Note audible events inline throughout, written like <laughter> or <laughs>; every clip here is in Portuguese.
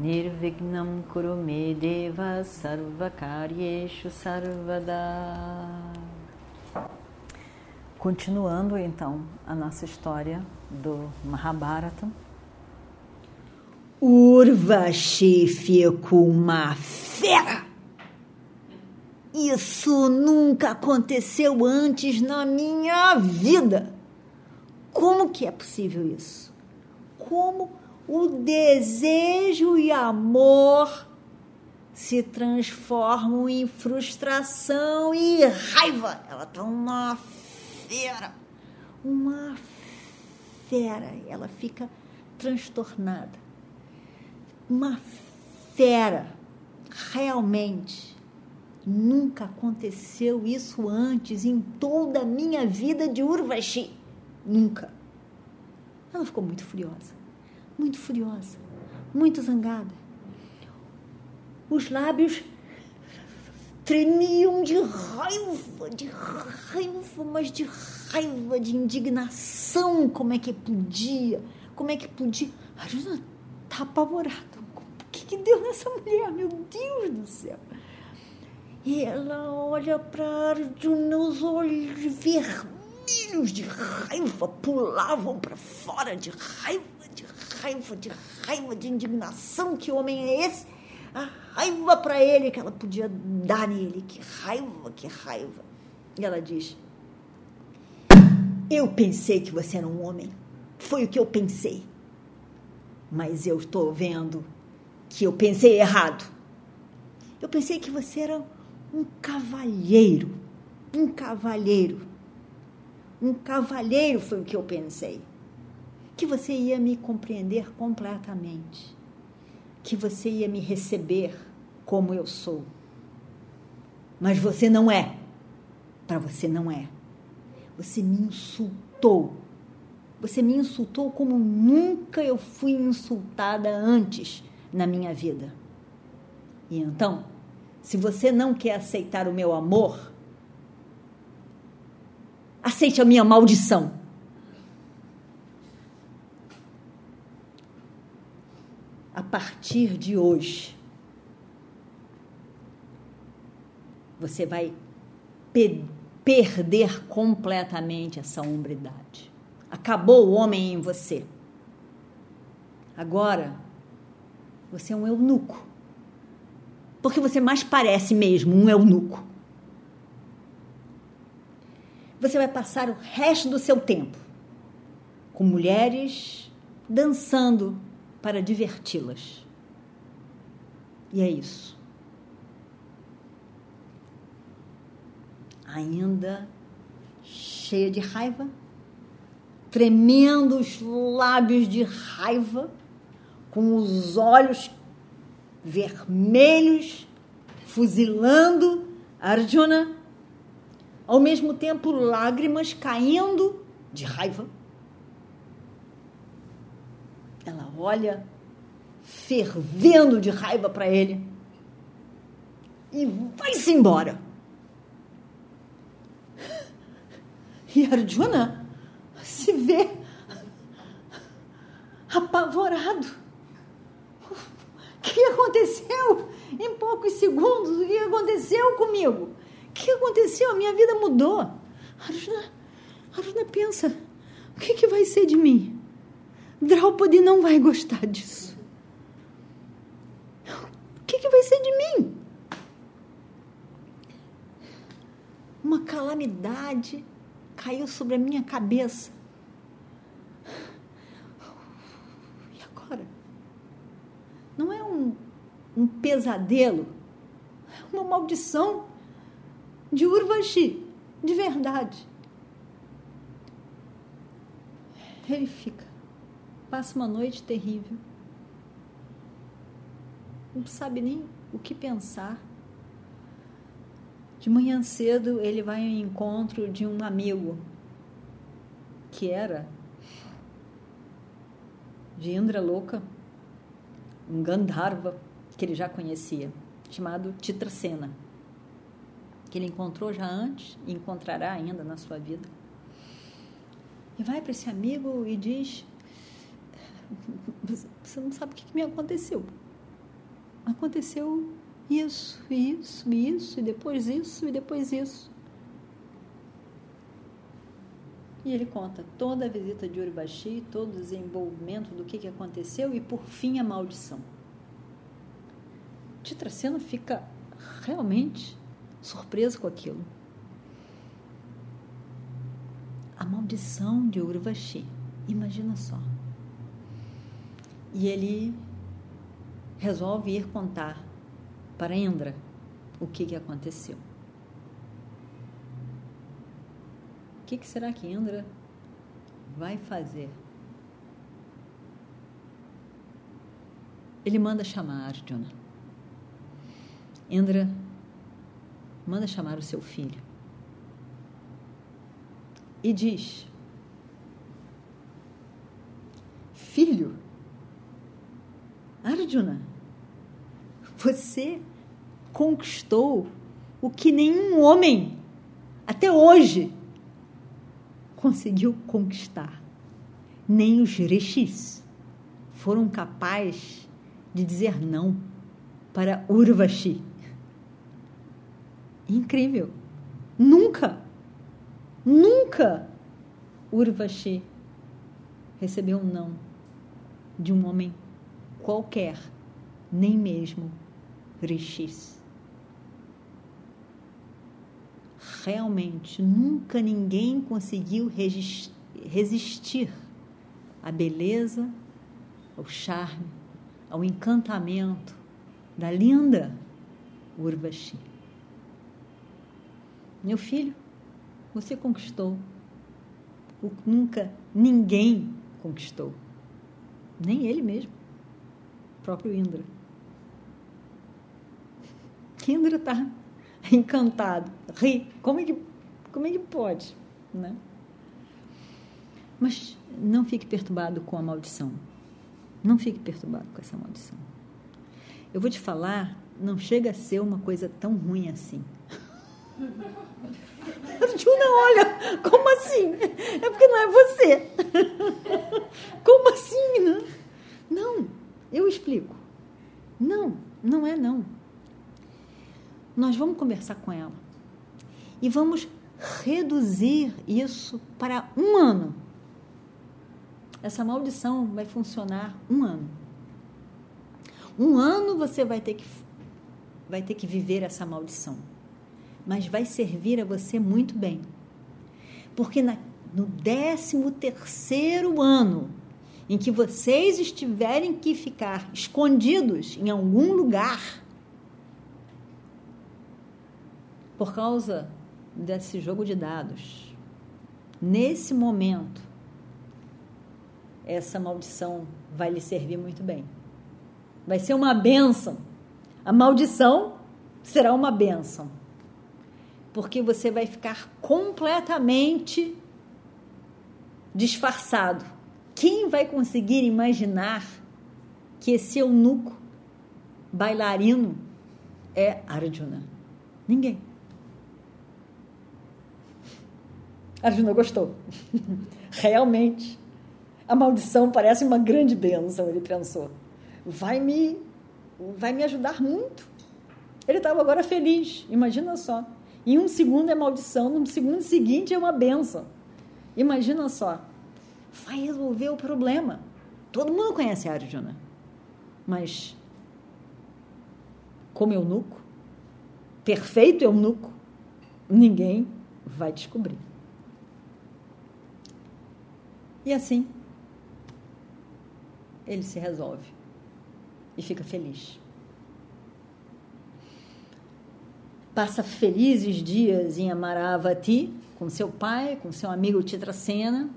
Nirvignam Kurume Deva Sarvakaryeshu Sarvada Continuando então a nossa história do Mahabharata. Urvashi ficou uma fera. Isso nunca aconteceu antes na minha vida. Como que é possível isso? Como o desejo e amor se transformam em frustração e raiva. Ela tá uma fera. Uma fera. Ela fica transtornada. Uma fera. Realmente. Nunca aconteceu isso antes em toda a minha vida de Urvashi. Nunca. Ela ficou muito furiosa. Muito furiosa. Muito zangada. Os lábios tremiam de raiva, de raiva, mas de raiva, de indignação. Como é que podia? Como é que podia? Arjuna está apavorado. O que, que deu nessa mulher? Meu Deus do céu! E ela olha para Arjuna, os olhos vermelhos de raiva pulavam para fora de raiva, raiva, de raiva, de indignação. Que homem é esse? A raiva para ele que ela podia dar nele. Que raiva, que raiva. E ela diz: Eu pensei que você era um homem. Foi o que eu pensei. Mas eu estou vendo que eu pensei errado. Eu pensei que você era um cavalheiro. Um cavalheiro. Um cavalheiro foi o que eu pensei. Que você ia me compreender completamente. Que você ia me receber como eu sou. Mas você não é. Para você não é. Você me insultou. Você me insultou como nunca eu fui insultada antes na minha vida. E então, se você não quer aceitar o meu amor, aceite a minha maldição. A partir de hoje, você vai pe perder completamente essa hombridade. Acabou o homem em você. Agora, você é um eunuco porque você mais parece mesmo um eunuco. Você vai passar o resto do seu tempo com mulheres dançando para diverti-las. E é isso. Ainda cheia de raiva, tremendo os lábios de raiva, com os olhos vermelhos, fuzilando Arjuna, ao mesmo tempo lágrimas caindo de raiva. Ela olha fervendo de raiva para ele e vai-se embora. E Arjuna se vê apavorado o que aconteceu em poucos segundos? O que aconteceu comigo? O que aconteceu? A minha vida mudou. Arjuna, Arjuna pensa: o que, que vai ser de mim? Draupadi não vai gostar disso. O que, que vai ser de mim? Uma calamidade caiu sobre a minha cabeça. não é um, um pesadelo, é uma maldição de Urvashi, de verdade. Ele fica, passa uma noite terrível. não sabe nem o que pensar. De manhã cedo ele vai ao encontro de um amigo que era de Indra Louca, um Gandharva que ele já conhecia, chamado Titracena, que ele encontrou já antes e encontrará ainda na sua vida. E vai para esse amigo e diz: Você não sabe o que me aconteceu. Aconteceu isso, isso, isso, e depois isso, e depois isso. E ele conta toda a visita de Uribaxi, todo o desenvolvimento do que, que aconteceu e, por fim, a maldição. Titracena fica realmente surpreso com aquilo. A maldição de Urvashi. Imagina só. E ele resolve ir contar para Indra o que, que aconteceu. O que, que será que Indra vai fazer? Ele manda chamar Arjuna. Indra manda chamar o seu filho e diz: Filho, Arjuna, você conquistou o que nenhum homem até hoje conseguiu conquistar. Nem os rishis foram capazes de dizer não para Urvashi. Incrível! Nunca Nunca Urvashi recebeu um não de um homem qualquer, nem mesmo Rishis. Realmente, nunca ninguém conseguiu resistir à beleza, ao charme, ao encantamento da linda Urvashi. Meu filho, você conquistou o que nunca ninguém conquistou. Nem ele mesmo. Próprio Indra. Indra está encantado, ri. Como é que, como é que pode? Né? Mas não fique perturbado com a maldição. Não fique perturbado com essa maldição. Eu vou te falar, não chega a ser uma coisa tão ruim assim. <laughs> Arjuna, olha, como assim? É porque não é você. <laughs> Como assim? Né? Não, eu explico. Não, não é não. Nós vamos conversar com ela e vamos reduzir isso para um ano. Essa maldição vai funcionar um ano. Um ano você vai ter que, vai ter que viver essa maldição mas vai servir a você muito bem. Porque na, no 13 terceiro ano, em que vocês estiverem que ficar escondidos em algum lugar, por causa desse jogo de dados, nesse momento, essa maldição vai lhe servir muito bem. Vai ser uma bênção. A maldição será uma bênção porque você vai ficar completamente disfarçado. Quem vai conseguir imaginar que esse eunuco bailarino é Arjuna? Ninguém. Arjuna gostou. <laughs> Realmente, a maldição parece uma grande bênção, ele pensou. Vai me, vai me ajudar muito. Ele estava agora feliz, imagina só. Em um segundo é maldição, no segundo seguinte é uma benção. Imagina só. Vai resolver o problema. Todo mundo conhece a Arjuna. Mas, como eunuco, perfeito eunuco, ninguém vai descobrir. E assim, ele se resolve e fica feliz. passa felizes dias em Amaravati com seu pai, com seu amigo Titracena.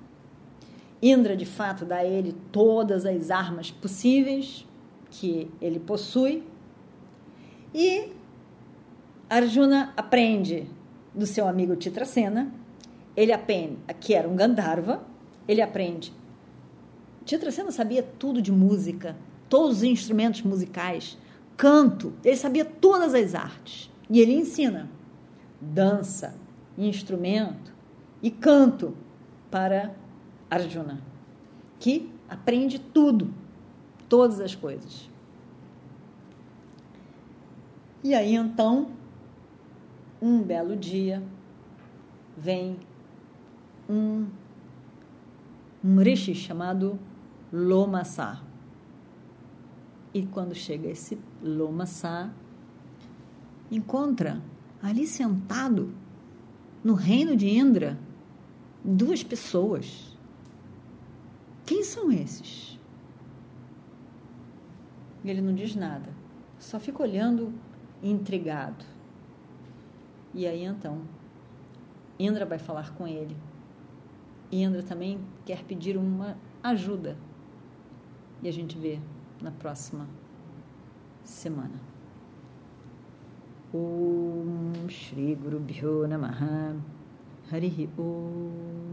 Indra, de fato, dá a ele todas as armas possíveis que ele possui E Arjuna aprende do seu amigo Titracena, ele aprende que era um Gandharva, ele aprende. Titracena sabia tudo de música, todos os instrumentos musicais, canto, ele sabia todas as artes. E ele ensina dança, instrumento e canto para Arjuna, que aprende tudo, todas as coisas. E aí então, um belo dia, vem um, um rishi chamado Lomassa. E quando chega esse Lomassa, encontra ali sentado no reino de Indra duas pessoas. Quem são esses? Ele não diz nada, só fica olhando intrigado. E aí então, Indra vai falar com ele. Indra também quer pedir uma ajuda. E a gente vê na próxima semana. Om Shri Guru Bhyo Namaha Hari Om